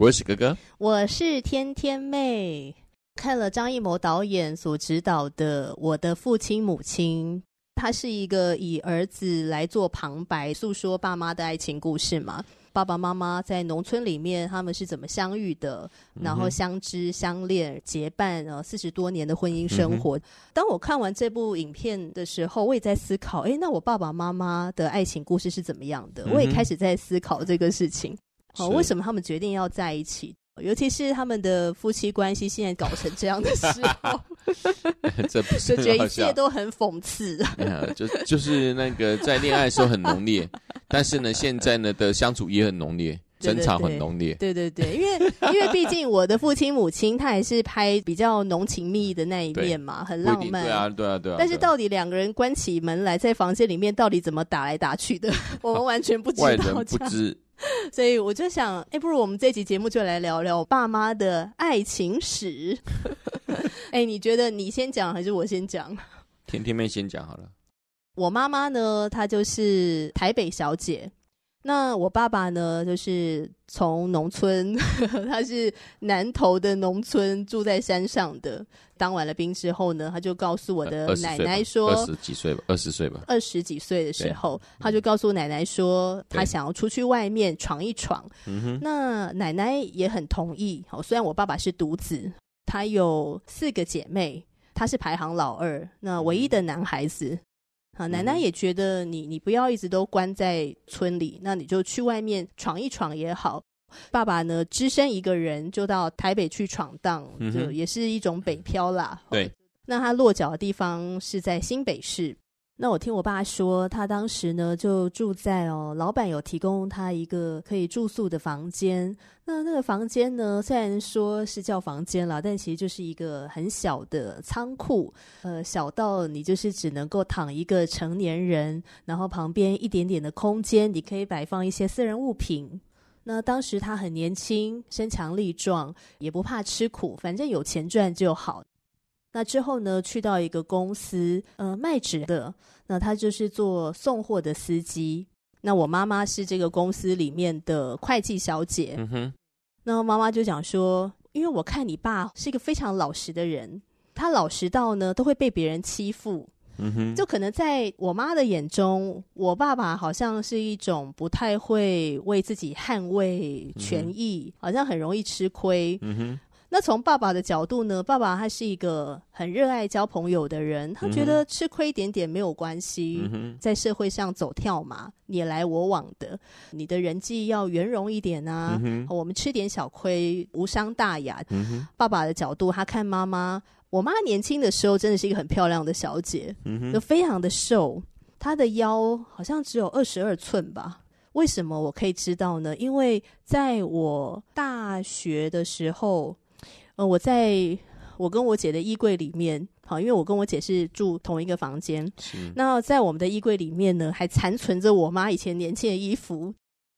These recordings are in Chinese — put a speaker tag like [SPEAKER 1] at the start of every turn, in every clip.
[SPEAKER 1] 我是哥哥，
[SPEAKER 2] 我是天天妹。看了张艺谋导演所执导的《我的父亲母亲》，他是一个以儿子来做旁白，诉说爸妈的爱情故事嘛。爸爸妈妈在农村里面，他们是怎么相遇的？然后相知、相恋、结伴，呃，四十多年的婚姻生活。嗯、当我看完这部影片的时候，我也在思考：哎，那我爸爸妈妈的爱情故事是怎么样的？嗯、我也开始在思考这个事情。哦，为什么他们决定要在一起？尤其是他们的夫妻关系现在搞成这样的时候，
[SPEAKER 1] 这不 是
[SPEAKER 2] 就觉得一切都很讽刺。
[SPEAKER 1] 就就是那个在恋爱的时候很浓烈，但是呢，现在呢的相处也很浓烈，争吵很浓烈。
[SPEAKER 2] 对对对，因为因为毕竟我的父亲母亲，他也是拍比较浓情蜜意的那一面嘛，很浪漫。
[SPEAKER 1] 对啊，对啊，对啊。
[SPEAKER 2] 但是到底两个人关起门来在房间里面，到底怎么打来打去的，我们完全不知道。
[SPEAKER 1] 外人不知。
[SPEAKER 2] 所以我就想，哎，不如我们这期节目就来聊聊爸妈的爱情史。哎，你觉得你先讲还是我先讲？
[SPEAKER 1] 甜甜妹先讲好了。
[SPEAKER 2] 我妈妈呢，她就是台北小姐。那我爸爸呢，就是从农村，他是南投的农村，住在山上的。当完了兵之后呢，他就告诉我的奶奶说，
[SPEAKER 1] 二十几岁吧，二十岁吧，
[SPEAKER 2] 二十几岁的时候，他就告诉奶奶说，他想要出去外面闯一闯。那奶奶也很同意。好，虽然我爸爸是独子，他有四个姐妹，他是排行老二，那唯一的男孩子。啊，奶奶也觉得你你不要一直都关在村里，那你就去外面闯一闯也好。爸爸呢，只身一个人就到台北去闯荡，就也是一种北漂啦。
[SPEAKER 1] 对、嗯，
[SPEAKER 2] 那他落脚的地方是在新北市。那我听我爸说，他当时呢就住在哦，老板有提供他一个可以住宿的房间。那那个房间呢，虽然说是叫房间啦，但其实就是一个很小的仓库。呃，小到你就是只能够躺一个成年人，然后旁边一点点的空间，你可以摆放一些私人物品。那当时他很年轻，身强力壮，也不怕吃苦，反正有钱赚就好。那之后呢，去到一个公司，呃，卖纸的。那他就是做送货的司机。那我妈妈是这个公司里面的会计小姐。嗯哼。那妈妈就讲说，因为我看你爸是一个非常老实的人，他老实到呢都会被别人欺负。嗯哼。就可能在我妈的眼中，我爸爸好像是一种不太会为自己捍卫权益，嗯。好像很容易吃亏。嗯哼。那从爸爸的角度呢？爸爸他是一个很热爱交朋友的人，他觉得吃亏一点点没有关系，嗯、在社会上走跳嘛，你来我往的，你的人际要圆融一点啊。嗯、我们吃点小亏无伤大雅。嗯、爸爸的角度，他看妈妈，我妈年轻的时候真的是一个很漂亮的小姐，嗯、就非常的瘦，她的腰好像只有二十二寸吧？为什么我可以知道呢？因为在我大学的时候。呃，我在我跟我姐的衣柜里面，好，因为我跟我姐是住同一个房间。是那在我们的衣柜里面呢，还残存着我妈以前年轻的衣服，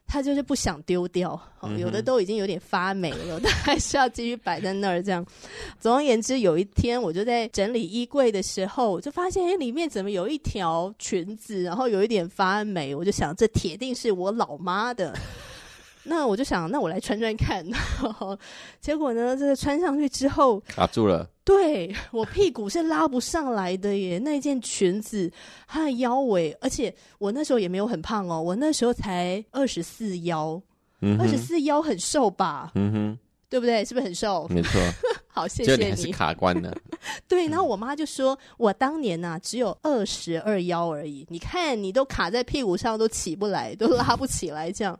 [SPEAKER 2] 她就是不想丢掉，好，有的都已经有点发霉了，但还是要继续摆在那儿。这样，总而言之，有一天我就在整理衣柜的时候，我就发现，哎，里面怎么有一条裙子，然后有一点发霉，我就想，这铁定是我老妈的。那我就想，那我来穿穿看。结果呢，这个穿上去之后
[SPEAKER 1] 卡住了。
[SPEAKER 2] 对，我屁股是拉不上来的耶。那件裙子，它的腰围，而且我那时候也没有很胖哦，我那时候才二十四腰，二十四腰很瘦吧？嗯哼。对不对？是不是很瘦？
[SPEAKER 1] 没错。
[SPEAKER 2] 好，谢谢你。
[SPEAKER 1] 还是卡关的。
[SPEAKER 2] 对，然后我妈就说：“我当年呐、啊，只有二十二腰而已。你看，你都卡在屁股上，都起不来，都拉不起来，这样。”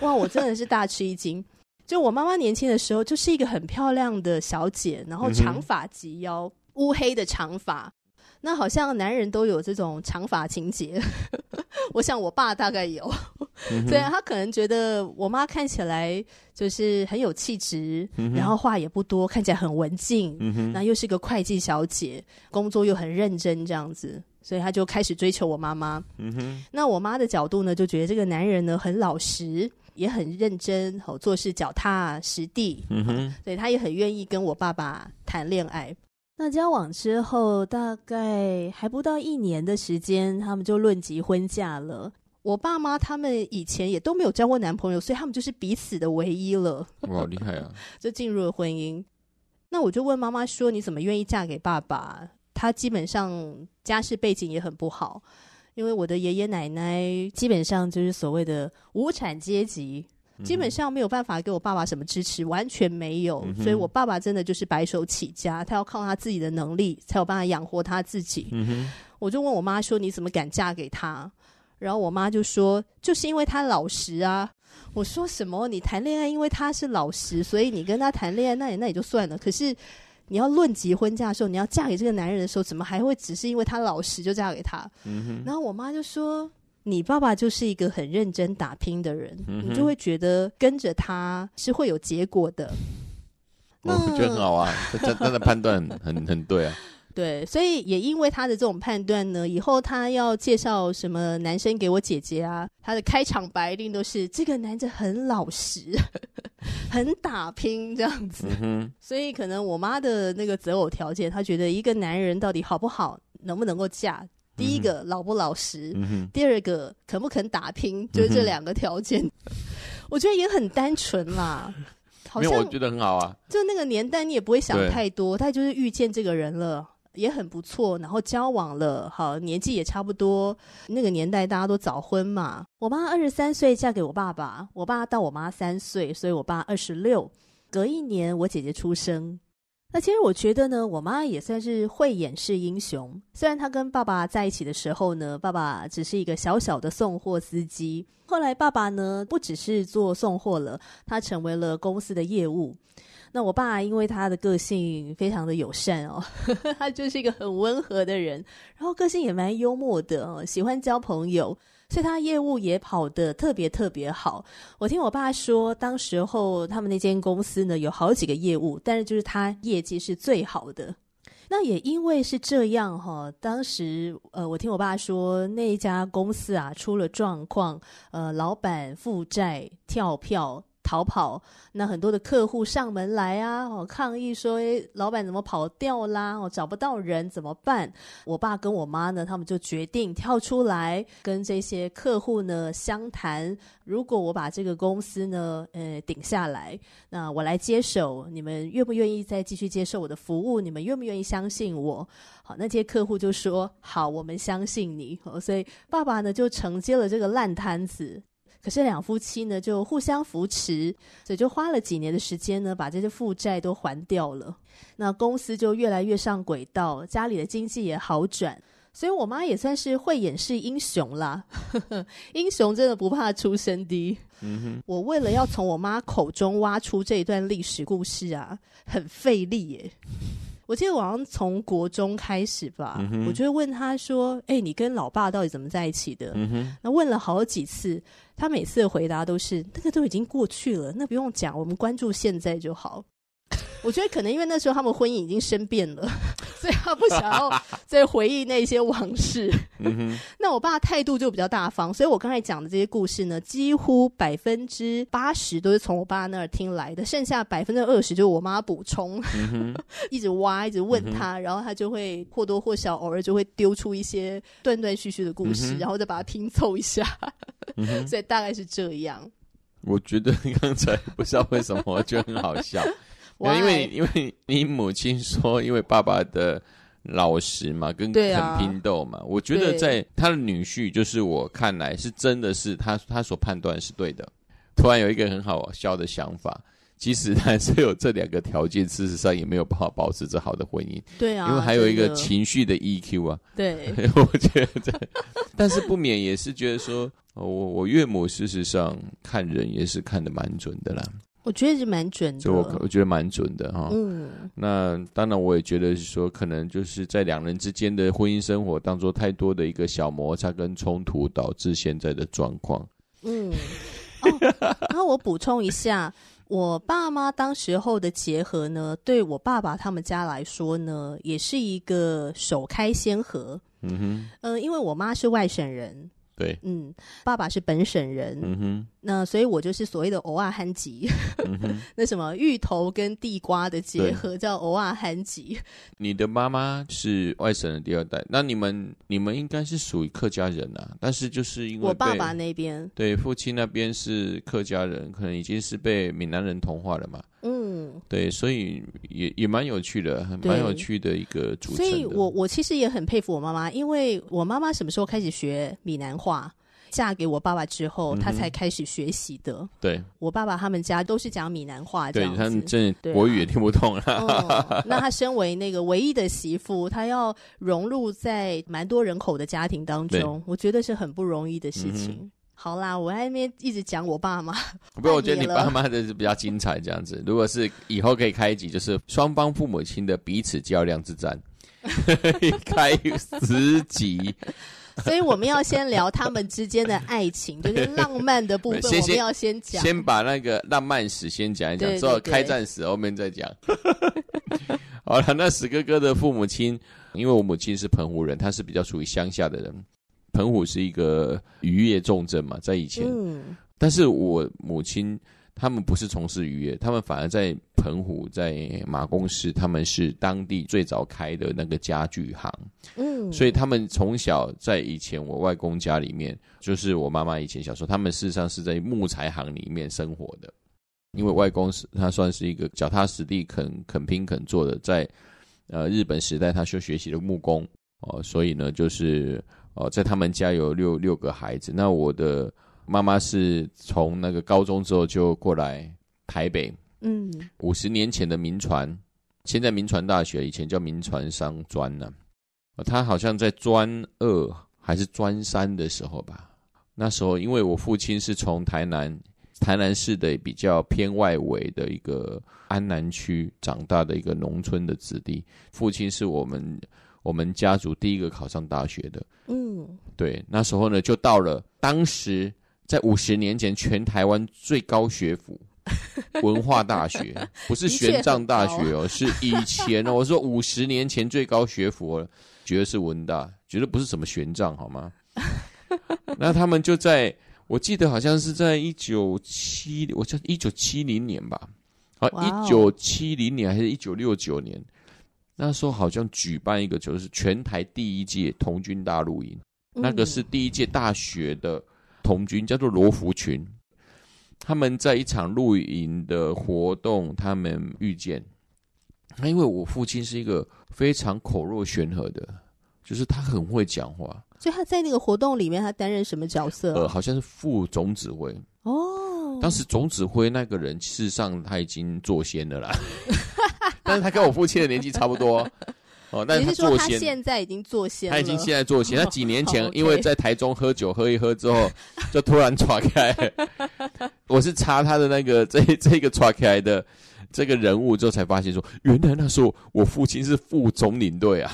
[SPEAKER 2] 哇，我真的是大吃一惊。就我妈妈年轻的时候，就是一个很漂亮的小姐，然后长发及腰，乌黑的长发。那好像男人都有这种长发情节，我想我爸大概有，嗯、所以他可能觉得我妈看起来就是很有气质，嗯、然后话也不多，看起来很文静，嗯、那又是个会计小姐，工作又很认真这样子，所以他就开始追求我妈妈。嗯、那我妈的角度呢，就觉得这个男人呢很老实。也很认真，好做事脚踏实地，嗯哼，所以他也很愿意跟我爸爸谈恋爱。那交往之后，大概还不到一年的时间，他们就论及婚嫁了。我爸妈他们以前也都没有交过男朋友，所以他们就是彼此的唯一了。
[SPEAKER 1] 哇，好厉害啊！
[SPEAKER 2] 就进入了婚姻。那我就问妈妈说：“你怎么愿意嫁给爸爸？他基本上家世背景也很不好。”因为我的爷爷奶奶基本上就是所谓的无产阶级，基本上没有办法给我爸爸什么支持，完全没有。所以我爸爸真的就是白手起家，他要靠他自己的能力才有办法养活他自己。我就问我妈说：“你怎么敢嫁给他？”然后我妈就说：“就是因为他老实啊。”我说：“什么？你谈恋爱因为他是老实，所以你跟他谈恋爱，那也那也就算了。可是。”你要论及婚嫁的时候，你要嫁给这个男人的时候，怎么还会只是因为他老实就嫁给他？嗯。然后我妈就说：“你爸爸就是一个很认真打拼的人，嗯、你就会觉得跟着他是会有结果的。”
[SPEAKER 1] 我觉得很好啊，他他的判断很很对啊。
[SPEAKER 2] 对，所以也因为他的这种判断呢，以后他要介绍什么男生给我姐姐啊，他的开场白一定都是这个男的很老实，很打拼这样子。嗯、所以可能我妈的那个择偶条件，她觉得一个男人到底好不好，能不能够嫁，第一个、嗯、老不老实，嗯、第二个肯不肯打拼，就是这两个条件。嗯、我觉得也很单纯啦。好像
[SPEAKER 1] 我觉得很好啊。
[SPEAKER 2] 就那个年代，你也不会想太多，他就是遇见这个人了。也很不错，然后交往了，好，年纪也差不多。那个年代大家都早婚嘛。我妈二十三岁嫁给我爸爸，我爸到我妈三岁，所以我爸二十六。隔一年我姐姐出生。那其实我觉得呢，我妈也算是慧眼识英雄。虽然她跟爸爸在一起的时候呢，爸爸只是一个小小的送货司机。后来爸爸呢，不只是做送货了，他成为了公司的业务。那我爸因为他的个性非常的友善哦，呵呵，他就是一个很温和的人，然后个性也蛮幽默的哦，喜欢交朋友，所以他业务也跑得特别特别好。我听我爸说，当时候他们那间公司呢，有好几个业务，但是就是他业绩是最好的。那也因为是这样哈、哦，当时呃，我听我爸说那家公司啊出了状况，呃，老板负债跳票。逃跑，那很多的客户上门来啊，哦，抗议说，诶，老板怎么跑掉啦？哦，找不到人怎么办？我爸跟我妈呢，他们就决定跳出来跟这些客户呢相谈。如果我把这个公司呢，呃，顶下来，那我来接手，你们愿不愿意再继续接受我的服务？你们愿不愿意相信我？好，那些客户就说好，我们相信你。哦，所以爸爸呢就承接了这个烂摊子。可是两夫妻呢，就互相扶持，所以就花了几年的时间呢，把这些负债都还掉了。那公司就越来越上轨道，家里的经济也好转。所以我妈也算是慧眼识英雄啦。英雄真的不怕出身低。我为了要从我妈口中挖出这一段历史故事啊，很费力耶。我记得我好像从国中开始吧，嗯、我就会问他说：“哎、欸，你跟老爸到底怎么在一起的？”嗯、那问了好几次，他每次的回答都是：“那个都已经过去了，那不用讲，我们关注现在就好。”我觉得可能因为那时候他们婚姻已经生变了，所以他不想要再回忆那些往事。嗯、那我爸态度就比较大方，所以我刚才讲的这些故事呢，几乎百分之八十都是从我爸那儿听来的，剩下百分之二十就是我妈补充，嗯、一直挖，一直问他，嗯、然后他就会或多或少偶尔就会丢出一些断断续续的故事，嗯、然后再把它拼凑一下。嗯、所以大概是这样。
[SPEAKER 1] 我觉得刚才不知道为什么，我觉得很好笑。因为因为 你母亲说，因为爸爸的老实嘛，跟肯拼斗嘛，啊、我觉得在他的女婿，就是我看来是真的是他他所判断是对的。突然有一个很好笑的想法，其实他是有这两个条件，事实上也没有办法保持着好的婚姻。
[SPEAKER 2] 对啊，
[SPEAKER 1] 因为还有一个情绪的 EQ 啊。
[SPEAKER 2] 对，
[SPEAKER 1] 我觉得，但是不免也是觉得说，我我岳母事实上看人也是看得蛮准的啦。
[SPEAKER 2] 我觉得是蛮准的，
[SPEAKER 1] 就我我觉得蛮准的哈。嗯，那当然我也觉得是说，可能就是在两人之间的婚姻生活当中，太多的一个小摩擦跟冲突，导致现在的状况。
[SPEAKER 2] 嗯，哦，然后我补充一下，我爸妈当时候的结合呢，对我爸爸他们家来说呢，也是一个首开先河。嗯哼，嗯、呃，因为我妈是外省人。
[SPEAKER 1] 对，
[SPEAKER 2] 嗯，爸爸是本省人，嗯哼，那所以我就是所谓的偶尔憨吉，嗯、那什么芋头跟地瓜的结合叫偶尔憨吉。
[SPEAKER 1] 你的妈妈是外省的第二代，那你们你们应该是属于客家人啊，但是就是因为
[SPEAKER 2] 我爸爸那边，
[SPEAKER 1] 对，父亲那边是客家人，可能已经是被闽南人同化了嘛。嗯，对，所以也也蛮有趣的，很蛮有趣的一个组成。
[SPEAKER 2] 所以我我其实也很佩服我妈妈，因为我妈妈什么时候开始学闽南话？嫁给我爸爸之后，她、才开始学习的。
[SPEAKER 1] 对，
[SPEAKER 2] 我爸爸他们家都是讲闽南话，
[SPEAKER 1] 对，他们真的国语也听不懂啊。
[SPEAKER 2] 嗯、那她身为那个唯一的媳妇，她要融入在蛮多人口的家庭当中，我觉得是很不容易的事情。嗯好啦，我在那边一直讲我爸妈。
[SPEAKER 1] 不过我觉得你 爸妈的是比较精彩，这样子。如果是以后可以开一集，就是双方父母亲的彼此较量之战，开十集。
[SPEAKER 2] 所以我们要先聊他们之间的爱情，就是浪漫的部分，我们要先讲。
[SPEAKER 1] 先把那个浪漫史先讲一讲，之后开战史后面再讲。好了，那史哥哥的父母亲，因为我母亲是澎湖人，她是比较属于乡下的人。澎湖是一个渔业重镇嘛，在以前，嗯、但是我母亲他们不是从事渔业，他们反而在澎湖，在马公市，他们是当地最早开的那个家具行，嗯，所以他们从小在以前我外公家里面，就是我妈妈以前小时候，他们事实上是在木材行里面生活的，因为外公是他算是一个脚踏实地肯肯拼肯做的，在呃日本时代他就学习了木工哦，所以呢就是。哦，在他们家有六六个孩子。那我的妈妈是从那个高中之后就过来台北。嗯，五十年前的民传，现在民传大学以前叫民传商专呢。他好像在专二还是专三的时候吧。那时候因为我父亲是从台南台南市的比较偏外围的一个安南区长大的一个农村的子弟，父亲是我们。我们家族第一个考上大学的，嗯，对，那时候呢，就到了当时在五十年前全台湾最高学府 文化大学，不是玄奘大学哦，是以前哦，我说五十年前最高学府哦，绝对是文大，绝对不是什么玄奘好吗？那他们就在，我记得好像是在一九七，我记得一九七零年吧，啊，一九七零年还是一九六九年？那时候好像举办一个，就是全台第一届童军大露营，嗯、那个是第一届大学的童军，叫做罗福群。他们在一场露营的活动，他们遇见。那因为我父亲是一个非常口若悬河的，就是他很会讲话。
[SPEAKER 2] 所以他在那个活动里面，他担任什么角色？
[SPEAKER 1] 呃，好像是副总指挥。哦，当时总指挥那个人，事实上他已经做仙了啦。但是他跟我父亲的年纪差不多，哦，但是他做仙，
[SPEAKER 2] 现在已经做仙，
[SPEAKER 1] 他已经现在做仙。他几年前 因为在台中喝酒喝一喝之后，就突然闯开。我是查他的那个这这个闯开的这个人物之后，才发现说，原来那时候我父亲是副总领队啊。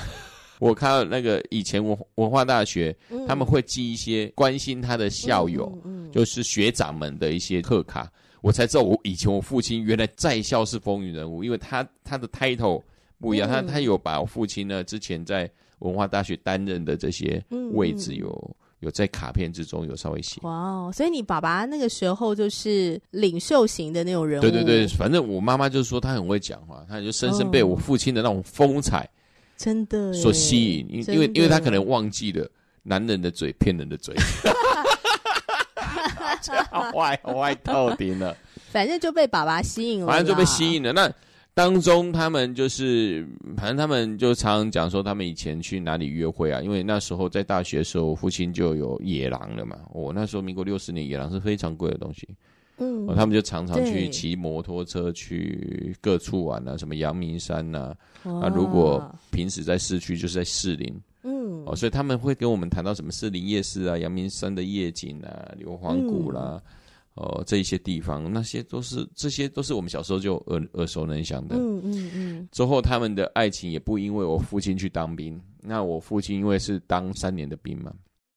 [SPEAKER 1] 我看到那个以前文文化大学他们会寄一些关心他的校友，就是学长们的一些贺卡。我才知道，我以前我父亲原来在校是风云人物，因为他他的 title 不一样，嗯、他他有把我父亲呢之前在文化大学担任的这些位置有、嗯、有在卡片之中有稍微写。
[SPEAKER 2] 哇，所以你爸爸那个时候就是领袖型的那种人物。
[SPEAKER 1] 对对对，反正我妈妈就是说他很会讲话，她就深深被我父亲的那种风采
[SPEAKER 2] 真的
[SPEAKER 1] 所吸引，因因为因为他可能忘记了男人的嘴骗人的嘴。坏坏透顶了，
[SPEAKER 2] 反正就被爸爸吸引了。
[SPEAKER 1] 反正就被吸引了。那当中他们就是，反正他们就常常讲说，他们以前去哪里约会啊？因为那时候在大学的时候，父亲就有野狼了嘛。我、哦、那时候民国六十年，野狼是非常贵的东西。嗯、哦，他们就常常去骑摩托车去各处玩啊，什么阳明山呐、啊。哇啊，如果平时在市区，就是在士林。嗯，哦，所以他们会跟我们谈到什么士林夜市啊、阳明山的夜景啊、硫磺谷啦，哦、呃，这一些地方，那些都是这些都是我们小时候就耳耳熟能详的。
[SPEAKER 2] 嗯嗯嗯。
[SPEAKER 1] 之后他们的爱情也不因为我父亲去当兵，那我父亲因为是当三年的兵嘛，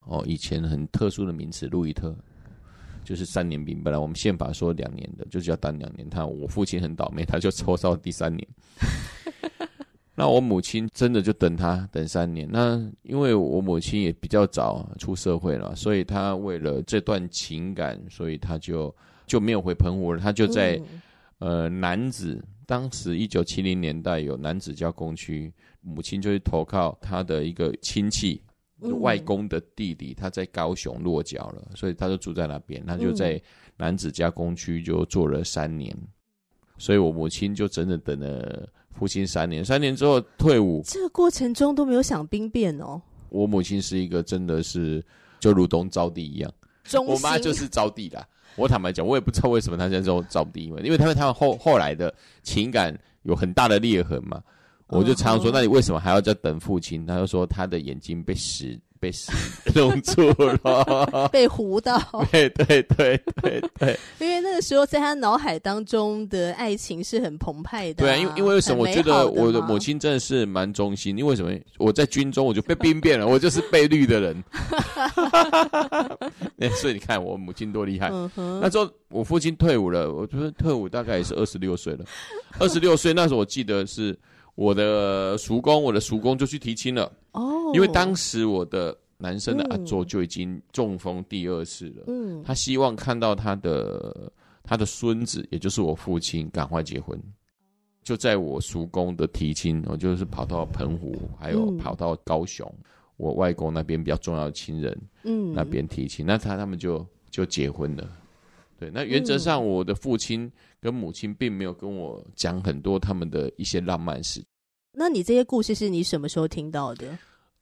[SPEAKER 1] 哦，以前很特殊的名词，路易特。就是三年兵，本来我们宪法说两年的，就是要当两年。他我父亲很倒霉，他就抽到第三年。那我母亲真的就等他等三年。那因为我母亲也比较早出社会了，所以她为了这段情感，所以她就就没有回澎湖了。她就在、嗯、呃男子，当时一九七零年代有楠梓加工区，母亲就去投靠他的一个亲戚。外公的弟弟，他在高雄落脚了，所以他就住在那边。他就在楠梓加工区就做了三年，所以我母亲就整整等了父亲三年。三年之后退伍，
[SPEAKER 2] 这个过程中都没有想兵变哦。
[SPEAKER 1] 我母亲是一个真的是就如同招娣一样，我妈就是招娣啦。我坦白讲，我也不知道为什么她现在说招娣，因为因为他们他们后后来的情感有很大的裂痕嘛。我就常常说，那你为什么还要再等父亲？他就说他的眼睛被屎被 弄住了，
[SPEAKER 2] 被糊到。
[SPEAKER 1] 对对对对对，
[SPEAKER 2] 因为那个时候在他脑海当中的爱情是很澎湃的。
[SPEAKER 1] 对啊，因为因为为什么我觉得我的母亲真的是蛮忠心？因为什么？我在军中我就被兵变了，我就是被绿的人。所以你看我母亲多厉害。那时候我父亲退伍了，我觉得退伍大概也是二十六岁了。二十六岁那时候我记得是。我的叔公，我的叔公就去提亲了。哦，因为当时我的男生的阿祖就已经中风第二次了，嗯，他希望看到他的他的孙子，也就是我父亲赶快结婚，就在我叔公的提亲，我就是跑到澎湖，还有跑到高雄，我外公那边比较重要的亲人，嗯，那边提亲，那他他们就就结婚了。对，那原则上我的父亲跟母亲并没有跟我讲很多他们的一些浪漫事。
[SPEAKER 2] 那你这些故事是你什么时候听到的？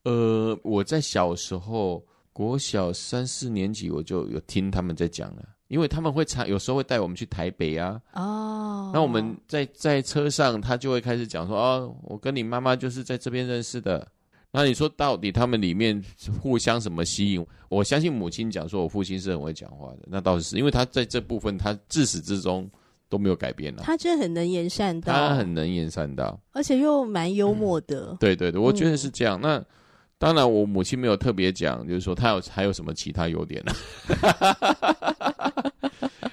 [SPEAKER 1] 呃，我在小时候，国小三四年级我就有听他们在讲了，因为他们会常有时候会带我们去台北啊。哦，那我们在在车上，他就会开始讲说：“哦，我跟你妈妈就是在这边认识的。”那你说到底他们里面互相什么吸引？我相信母亲讲说，我父亲是很会讲话的，那倒是因为他在这部分他自始至终都没有改变了。
[SPEAKER 2] 他真的很能言善道，
[SPEAKER 1] 他很能言善道，
[SPEAKER 2] 而且又蛮幽默的。
[SPEAKER 1] 嗯、对对对，我觉得是这样。嗯、那当然，我母亲没有特别讲，就是说他有还有什么其他优点呢？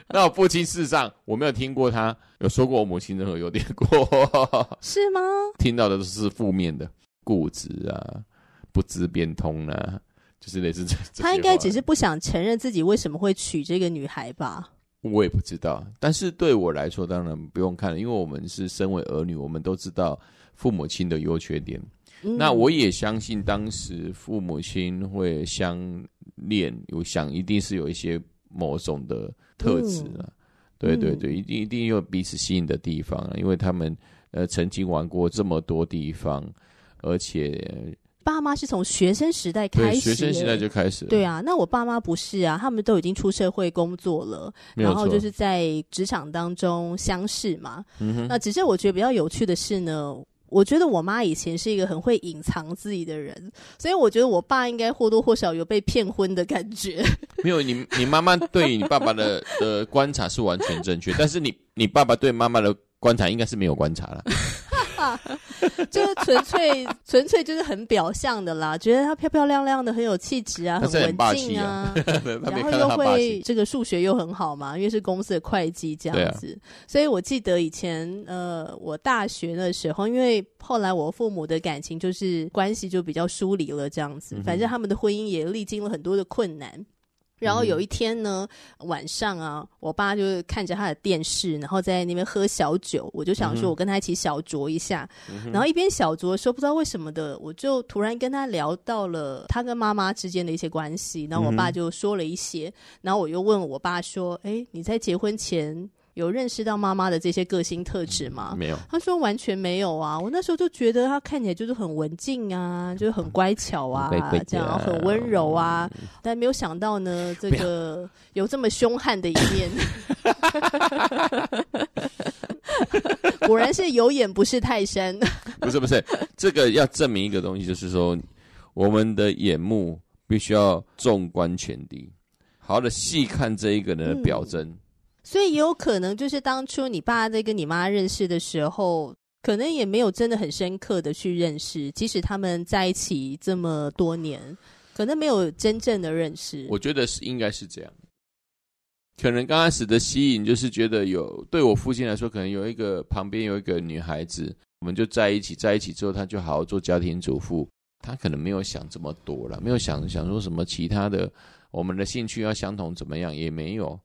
[SPEAKER 1] 那我父亲事实上我没有听过他有说过我母亲任何优点过，
[SPEAKER 2] 是吗？
[SPEAKER 1] 听到的都是负面的。固执啊，不知变通啊，就是类似这。
[SPEAKER 2] 他应该只是不想承认自己为什么会娶这个女孩吧？
[SPEAKER 1] 我也不知道。但是对我来说，当然不用看了，因为我们是身为儿女，我们都知道父母亲的优缺点。嗯、那我也相信，当时父母亲会相恋，我想一定是有一些某种的特质啊。嗯、对对对，一定一定有彼此吸引的地方啊，因为他们呃曾经玩过这么多地方。而且，
[SPEAKER 2] 爸妈是从学生时代开始，
[SPEAKER 1] 学生时代就开始了。
[SPEAKER 2] 对啊，那我爸妈不是啊，他们都已经出社会工作了，然后就是在职场当中相识嘛。嗯。那只是我觉得比较有趣的是呢，我觉得我妈以前是一个很会隐藏自己的人，所以我觉得我爸应该或多或少有被骗婚的感觉。
[SPEAKER 1] 没有，你你妈妈对你爸爸的的观察是完全正确，但是你你爸爸对妈妈的观察应该是没有观察了。啊，
[SPEAKER 2] 就是纯粹纯粹就是很表象的啦，觉得她漂漂亮亮的，很有气质啊，很文静啊，然后又会这个数学又很好嘛，因为是公司的会计这样子，啊、所以我记得以前呃，我大学的时候，因为后来我父母的感情就是关系就比较疏离了这样子，反正他们的婚姻也历经了很多的困难。然后有一天呢，嗯、晚上啊，我爸就看着他的电视，然后在那边喝小酒。我就想说，我跟他一起小酌一下。嗯、然后一边小酌的时候，不知道为什么的，我就突然跟他聊到了他跟妈妈之间的一些关系。然后我爸就说了一些，嗯、然后我又问我爸说：“哎，你在结婚前？”有认识到妈妈的这些个性特质吗？
[SPEAKER 1] 没有，
[SPEAKER 2] 他说完全没有啊。我那时候就觉得他看起来就是很文静啊，就是很乖巧啊，这样很温柔啊。但没有想到呢，这个有这么凶悍的一面。果然是有眼不识泰山。
[SPEAKER 1] 不是不是，这个要证明一个东西，就是说我们的眼目必须要纵观全地。好好的细看这一个人的表征。嗯
[SPEAKER 2] 所以也有可能，就是当初你爸在跟你妈认识的时候，可能也没有真的很深刻的去认识，即使他们在一起这么多年，可能没有真正的认识。
[SPEAKER 1] 我觉得是应该是这样，可能刚开始的吸引就是觉得有，对我父亲来说，可能有一个旁边有一个女孩子，我们就在一起，在一起之后，他就好好做家庭主妇，他可能没有想这么多了，没有想想说什么其他的，我们的兴趣要相同怎么样，也没有。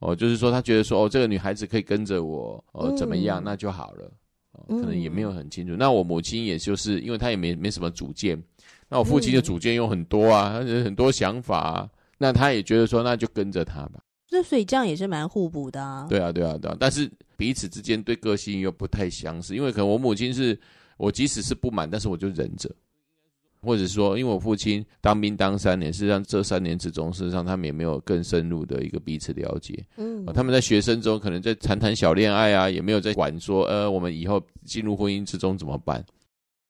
[SPEAKER 1] 哦，就是说他觉得说哦，这个女孩子可以跟着我，哦，怎么样，那就好了。哦，可能也没有很清楚。那我母亲也就是，因为她也没没什么主见，那我父亲的主见有很多啊，很多想法啊，那他也觉得说，那就跟着他吧。
[SPEAKER 2] 那所以这样也是蛮互补的啊。
[SPEAKER 1] 对啊，对啊，对啊。但是彼此之间对个性又不太相似，因为可能我母亲是我即使是不满，但是我就忍着。或者说，因为我父亲当兵当三年，事实上这三年之中，事实上他们也没有更深入的一个彼此了解。嗯，他们在学生中可能在谈谈小恋爱啊，也没有在管说，呃，我们以后进入婚姻之中怎么办？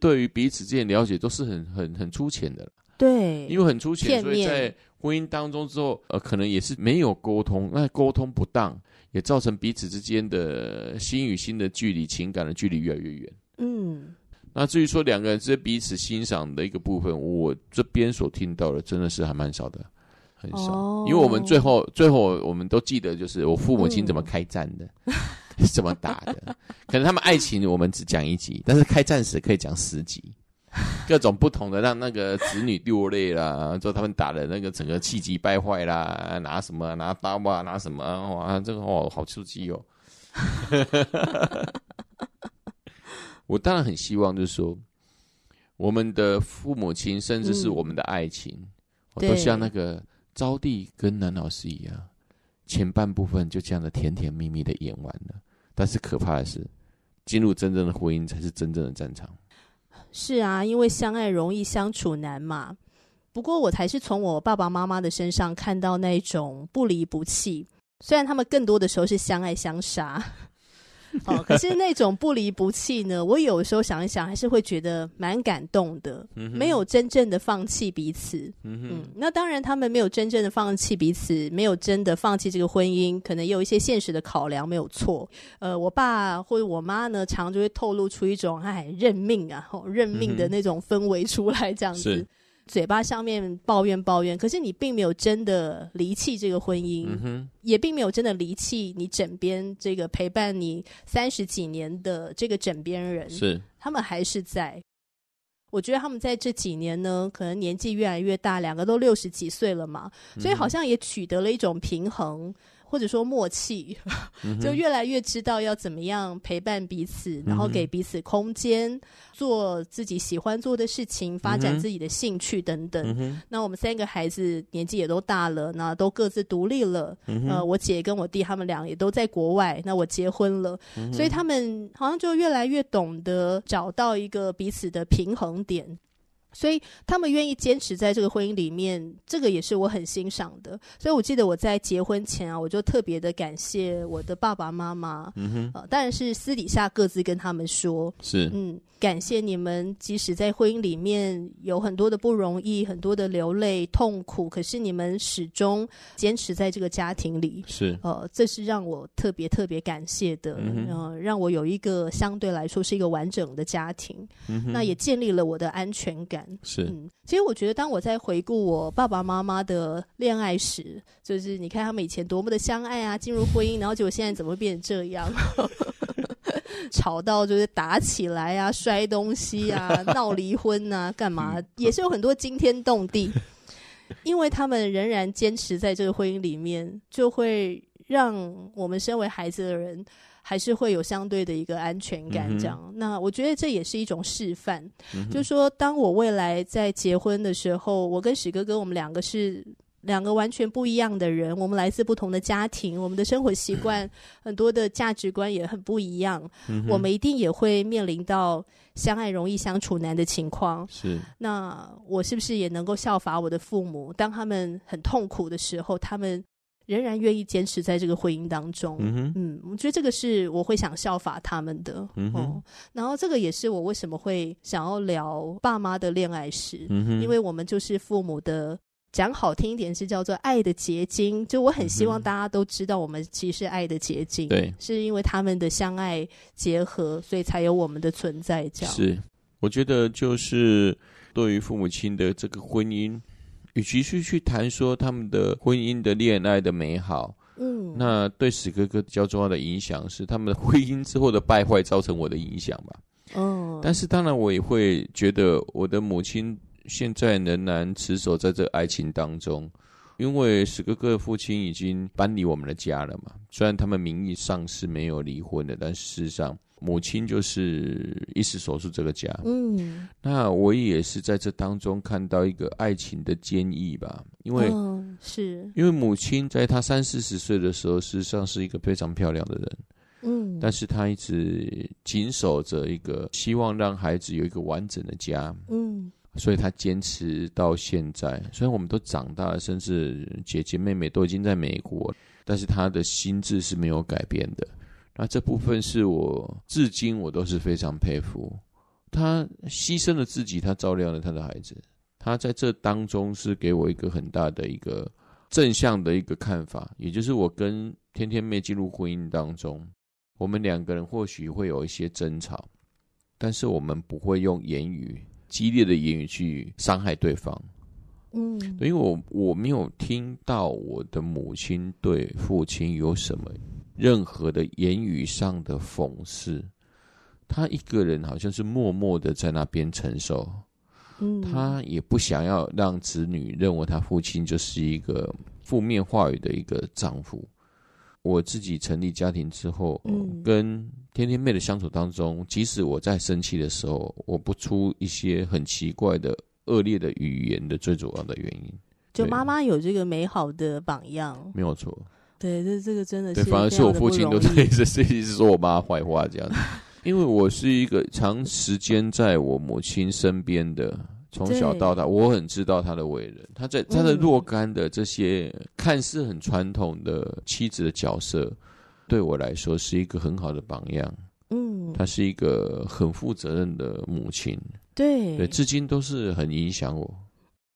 [SPEAKER 1] 对于彼此之间了解都是很很很粗浅的。
[SPEAKER 2] 对，
[SPEAKER 1] 因为很粗浅，所以在婚姻当中之后，呃，可能也是没有沟通，那沟通不当，也造成彼此之间的心与心的距离、情感的距离越来越远。嗯。那至于说两个人之间彼此欣赏的一个部分，我这边所听到的真的是还蛮少的，很少。哦、因为我们最后最后我们都记得，就是我父母亲怎么开战的，嗯、怎么打的。可能他们爱情我们只讲一集，但是开战史可以讲十集，各种不同的让那个子女落泪啦，之后他们打的那个整个气急败坏啦，拿什么拿刀啊，拿什么哇，这个哦好刺激哦。我当然很希望，就是说，我们的父母亲，甚至是我们的爱情，嗯、我都像那个招娣跟男老师一样，前半部分就这样的甜甜蜜蜜的演完了。但是可怕的是，进入真正的婚姻才是真正的战场。
[SPEAKER 2] 是啊，因为相爱容易相处难嘛。不过我才是从我爸爸妈妈的身上看到那种不离不弃，虽然他们更多的时候是相爱相杀。哦，可是那种不离不弃呢，我有时候想一想，还是会觉得蛮感动的。嗯、没有真正的放弃彼此。嗯那当然，他们没有真正的放弃彼此，没有真的放弃这个婚姻，可能也有一些现实的考量，没有错。呃，我爸或者我妈呢，常常就会透露出一种哎认命啊、哦，认命的那种氛围出来，这样子。嘴巴上面抱怨抱怨，可是你并没有真的离弃这个婚姻，嗯、也并没有真的离弃你枕边这个陪伴你三十几年的这个枕边人。是，他们还是在。我觉得他们在这几年呢，可能年纪越来越大，两个都六十几岁了嘛，所以好像也取得了一种平衡。或者说默契，就越来越知道要怎么样陪伴彼此，然后给彼此空间，做自己喜欢做的事情，发展自己的兴趣等等。那我们三个孩子年纪也都大了，那都各自独立了。呃，我姐跟我弟他们俩也都在国外，那我结婚了，所以他们好像就越来越懂得找到一个彼此的平衡点。所以他们愿意坚持在这个婚姻里面，这个也是我很欣赏的。所以我记得我在结婚前啊，我就特别的感谢我的爸爸妈妈。嗯哼，呃，当然是私底下各自跟他们说，是嗯。感谢你们，即使在婚姻里面有很多的不容易，很多的流泪痛苦，可是你们始终坚持在这个家庭里。是，呃，这是让我特别特别感谢的，嗯，呃，让我有一个相对来说是一个完整的家庭。那也建立了我的安全感。是，嗯，其实我觉得，当我在回顾我爸爸妈妈的恋爱史，就是你看他们以前多么的相爱啊，进入婚姻，然后结果现在怎么会变成这样？吵到就是打起来啊，摔东西啊，闹离婚啊，干嘛？也是有很多惊天动地，因为他们仍然坚持在这个婚姻里面，就会让我们身为孩子的人还是会有相对的一个安全感。这样，嗯、那我觉得这也是一种示范，嗯、就是说，当我未来在结婚的时候，我跟史哥哥，我们两个是。两个完全不一样的人，我们来自不同的家庭，我们的生活习惯、很多的价值观也很不一样。嗯、我们一定也会面临到相爱容易相处难的情况。是，那我是不是也能够效法我的父母？当他们很痛苦的时候，他们仍然愿意坚持在这个婚姻当中。嗯嗯，我觉得这个是我会想效法他们的。嗯哦，然后这个也是我为什么会想要聊爸妈的恋爱史。嗯哼因为我们就是父母的。讲好听一点是叫做爱的结晶。就我很希望大家都知道，我们其实是爱的结晶。
[SPEAKER 1] 对、嗯，
[SPEAKER 2] 是因为他们的相爱结合，所以才有我们的存在。这样
[SPEAKER 1] 是，我觉得就是对于父母亲的这个婚姻，与其去去谈说他们的婚姻的恋爱的美好。嗯，那对史哥哥比较重要的影响是他们的婚姻之后的败坏造成我的影响吧。哦，但是当然我也会觉得我的母亲现在仍然持守在这爱情当中，因为史哥哥的父亲已经搬离我们的家了嘛。虽然他们名义上是没有离婚的，但事实上。母亲就是一直守住这个家，嗯，那我也是在这当中看到一个爱情的坚毅吧，因为、哦、
[SPEAKER 2] 是。
[SPEAKER 1] 因为母亲在她三四十岁的时候，事实上是一个非常漂亮的人，嗯，但是她一直紧守着一个希望让孩子有一个完整的家，嗯，所以她坚持到现在。虽然我们都长大了，甚至姐姐妹妹都已经在美国，但是她的心智是没有改变的。那这部分是我至今我都是非常佩服，他牺牲了自己，他照亮了他的孩子，他在这当中是给我一个很大的一个正向的一个看法，也就是我跟天天妹进入婚姻当中，我们两个人或许会有一些争吵，但是我们不会用言语激烈的言语去伤害对方，嗯，因为我我没有听到我的母亲对父亲有什么。任何的言语上的讽刺，他一个人好像是默默的在那边承受，嗯，他也不想要让子女认为他父亲就是一个负面话语的一个丈夫。我自己成立家庭之后，嗯，跟天天妹的相处当中，即使我在生气的时候，我不出一些很奇怪的恶劣的语言的最主要的原因，
[SPEAKER 2] 就妈妈有这个美好的榜样，
[SPEAKER 1] 没有错。
[SPEAKER 2] 对，这这个真的是
[SPEAKER 1] 对，反而是我父亲都在一直一直说我妈坏话这样子，因为我是一个长时间在我母亲身边的，从小到大，我很知道他的为人。他在他的若干的这些看似很传统的妻子的角色，对我来说是一个很好的榜样。嗯，她是一个很负责任的母亲。
[SPEAKER 2] 对
[SPEAKER 1] 对，至今都是很影响我。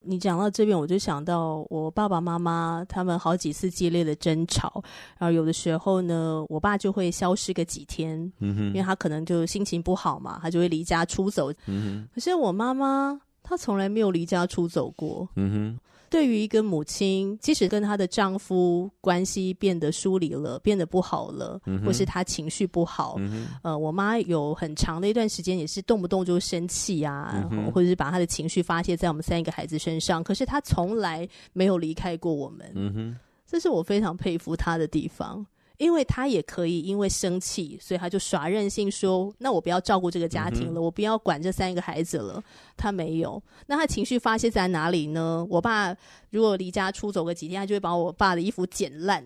[SPEAKER 2] 你讲到这边，我就想到我爸爸妈妈他们好几次激烈的争吵，然后有的时候呢，我爸就会消失个几天，嗯哼，因为他可能就心情不好嘛，他就会离家出走。嗯哼，可是我妈妈她从来没有离家出走过。嗯哼。对于一个母亲，即使跟她的丈夫关系变得疏离了，变得不好了，嗯、或是她情绪不好，嗯、呃，我妈有很长的一段时间也是动不动就生气啊，嗯、或者是把她的情绪发泄在我们三个孩子身上。可是她从来没有离开过我们，嗯、这是我非常佩服她的地方。因为他也可以因为生气，所以他就耍任性说：“那我不要照顾这个家庭了，嗯、我不要管这三个孩子了。”他没有，那他情绪发泄在哪里呢？我爸如果离家出走个几天，他就会把我爸的衣服剪烂。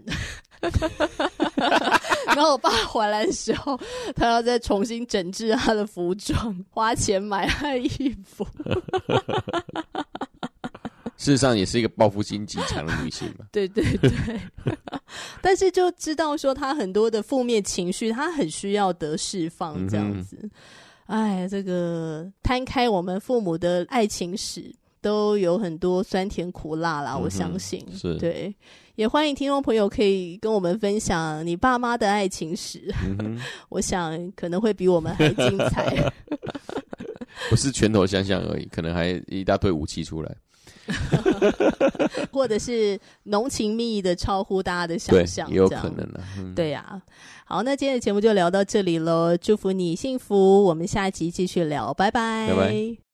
[SPEAKER 2] 然后我爸回来的时候，他要再重新整治他的服装，花钱买他的衣服。
[SPEAKER 1] 事实上，也是一个报复心极强的女性嘛。
[SPEAKER 2] 对 对对，但是就知道说，她很多的负面情绪，她很需要得释放，这样子。哎、嗯，这个摊开我们父母的爱情史，都有很多酸甜苦辣啦。嗯、我相信，
[SPEAKER 1] 是
[SPEAKER 2] 对。也欢迎听众朋友可以跟我们分享你爸妈的爱情史，嗯、我想可能会比我们还精彩。
[SPEAKER 1] 不是拳头相向而已，可能还一大堆武器出来。
[SPEAKER 2] 或者是浓情蜜意的超乎大家的想象，
[SPEAKER 1] 也有可能的。
[SPEAKER 2] 嗯、对呀、啊，好，那今天的节目就聊到这里喽，祝福你幸福，我们下集继续聊，拜拜。拜拜。